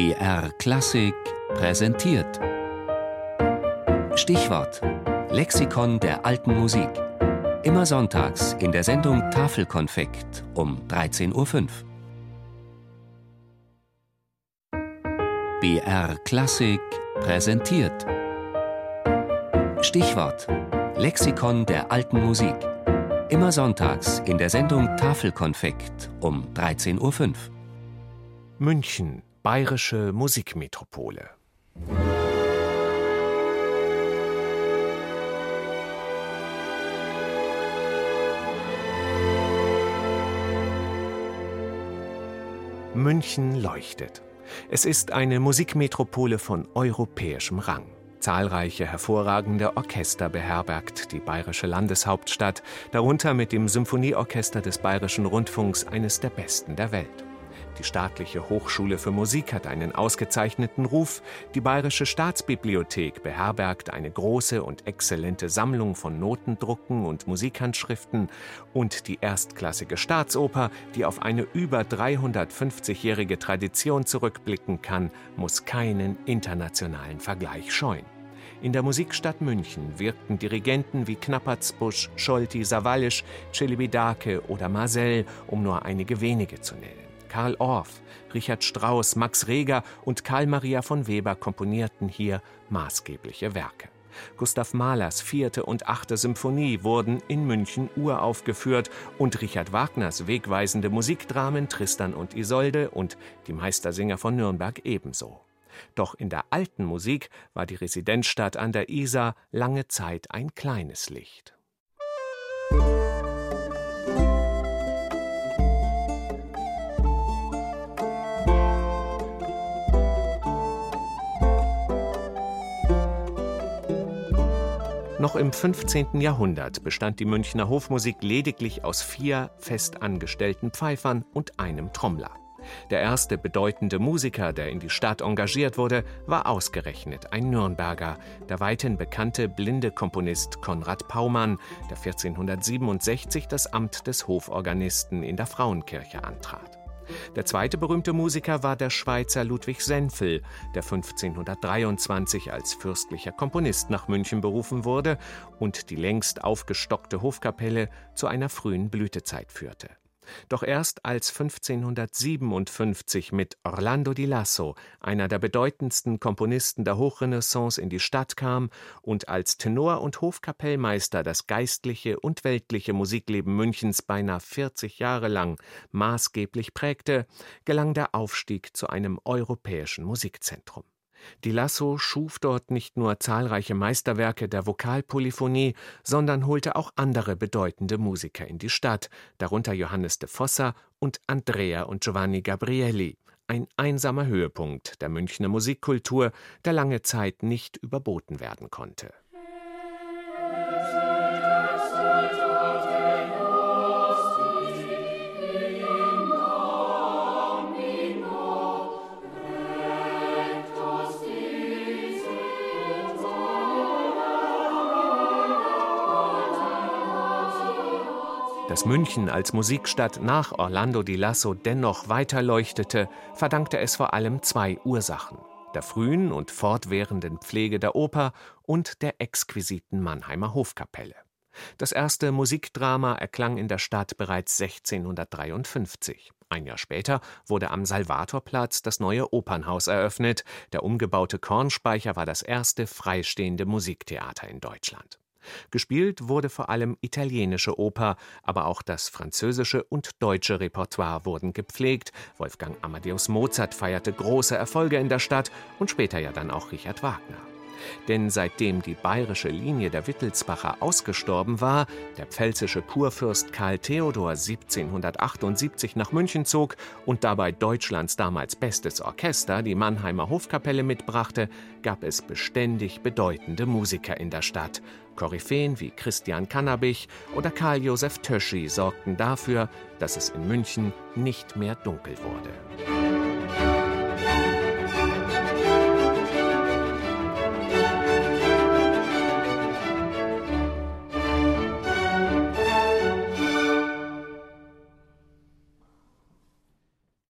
BR Klassik präsentiert. Stichwort: Lexikon der alten Musik. Immer sonntags in der Sendung Tafelkonfekt um 13.05 Uhr. BR Klassik präsentiert. Stichwort: Lexikon der alten Musik. Immer sonntags in der Sendung Tafelkonfekt um 13.05 Uhr. München, bayerische Musikmetropole. München leuchtet. Es ist eine Musikmetropole von europäischem Rang. Zahlreiche hervorragende Orchester beherbergt die bayerische Landeshauptstadt, darunter mit dem Symphonieorchester des Bayerischen Rundfunks eines der besten der Welt. Die Staatliche Hochschule für Musik hat einen ausgezeichneten Ruf. Die Bayerische Staatsbibliothek beherbergt eine große und exzellente Sammlung von Notendrucken und Musikhandschriften. Und die erstklassige Staatsoper, die auf eine über 350-jährige Tradition zurückblicken kann, muss keinen internationalen Vergleich scheuen. In der Musikstadt München wirkten Dirigenten wie Knappertsbusch, Scholti, Sawallisch, Celibidache oder Marcel, um nur einige wenige zu nennen. Karl Orff, Richard Strauss, Max Reger und Karl Maria von Weber komponierten hier maßgebliche Werke. Gustav Mahlers vierte und achte Symphonie wurden in München uraufgeführt und Richard Wagners wegweisende Musikdramen Tristan und Isolde und die Meistersinger von Nürnberg ebenso. Doch in der alten Musik war die Residenzstadt an der Isar lange Zeit ein kleines Licht. Noch im 15. Jahrhundert bestand die Münchner Hofmusik lediglich aus vier fest angestellten Pfeifern und einem Trommler. Der erste bedeutende Musiker, der in die Stadt engagiert wurde, war ausgerechnet ein Nürnberger, der weithin bekannte blinde Komponist Konrad Paumann, der 1467 das Amt des Hoforganisten in der Frauenkirche antrat. Der zweite berühmte Musiker war der Schweizer Ludwig Senfel, der 1523 als fürstlicher Komponist nach München berufen wurde und die längst aufgestockte Hofkapelle zu einer frühen Blütezeit führte. Doch erst als 1557 mit Orlando di Lasso, einer der bedeutendsten Komponisten der Hochrenaissance, in die Stadt kam und als Tenor und Hofkapellmeister das geistliche und weltliche Musikleben Münchens beinahe 40 Jahre lang maßgeblich prägte, gelang der Aufstieg zu einem europäischen Musikzentrum. Di Lasso schuf dort nicht nur zahlreiche Meisterwerke der Vokalpolyphonie, sondern holte auch andere bedeutende Musiker in die Stadt, darunter Johannes de Fossa und Andrea und Giovanni Gabrielli, ein einsamer Höhepunkt der Münchner Musikkultur, der lange Zeit nicht überboten werden konnte. Dass München als Musikstadt nach Orlando di Lasso dennoch weiterleuchtete, verdankte es vor allem zwei Ursachen: der frühen und fortwährenden Pflege der Oper und der exquisiten Mannheimer Hofkapelle. Das erste Musikdrama erklang in der Stadt bereits 1653. Ein Jahr später wurde am Salvatorplatz das neue Opernhaus eröffnet. Der umgebaute Kornspeicher war das erste freistehende Musiktheater in Deutschland. Gespielt wurde vor allem italienische Oper, aber auch das französische und deutsche Repertoire wurden gepflegt. Wolfgang Amadeus Mozart feierte große Erfolge in der Stadt und später ja dann auch Richard Wagner. Denn seitdem die bayerische Linie der Wittelsbacher ausgestorben war, der pfälzische Kurfürst Karl Theodor 1778 nach München zog und dabei Deutschlands damals bestes Orchester, die Mannheimer Hofkapelle, mitbrachte, gab es beständig bedeutende Musiker in der Stadt. Koryphäen wie Christian Kannabich oder Karl Josef Töschi sorgten dafür, dass es in München nicht mehr dunkel wurde.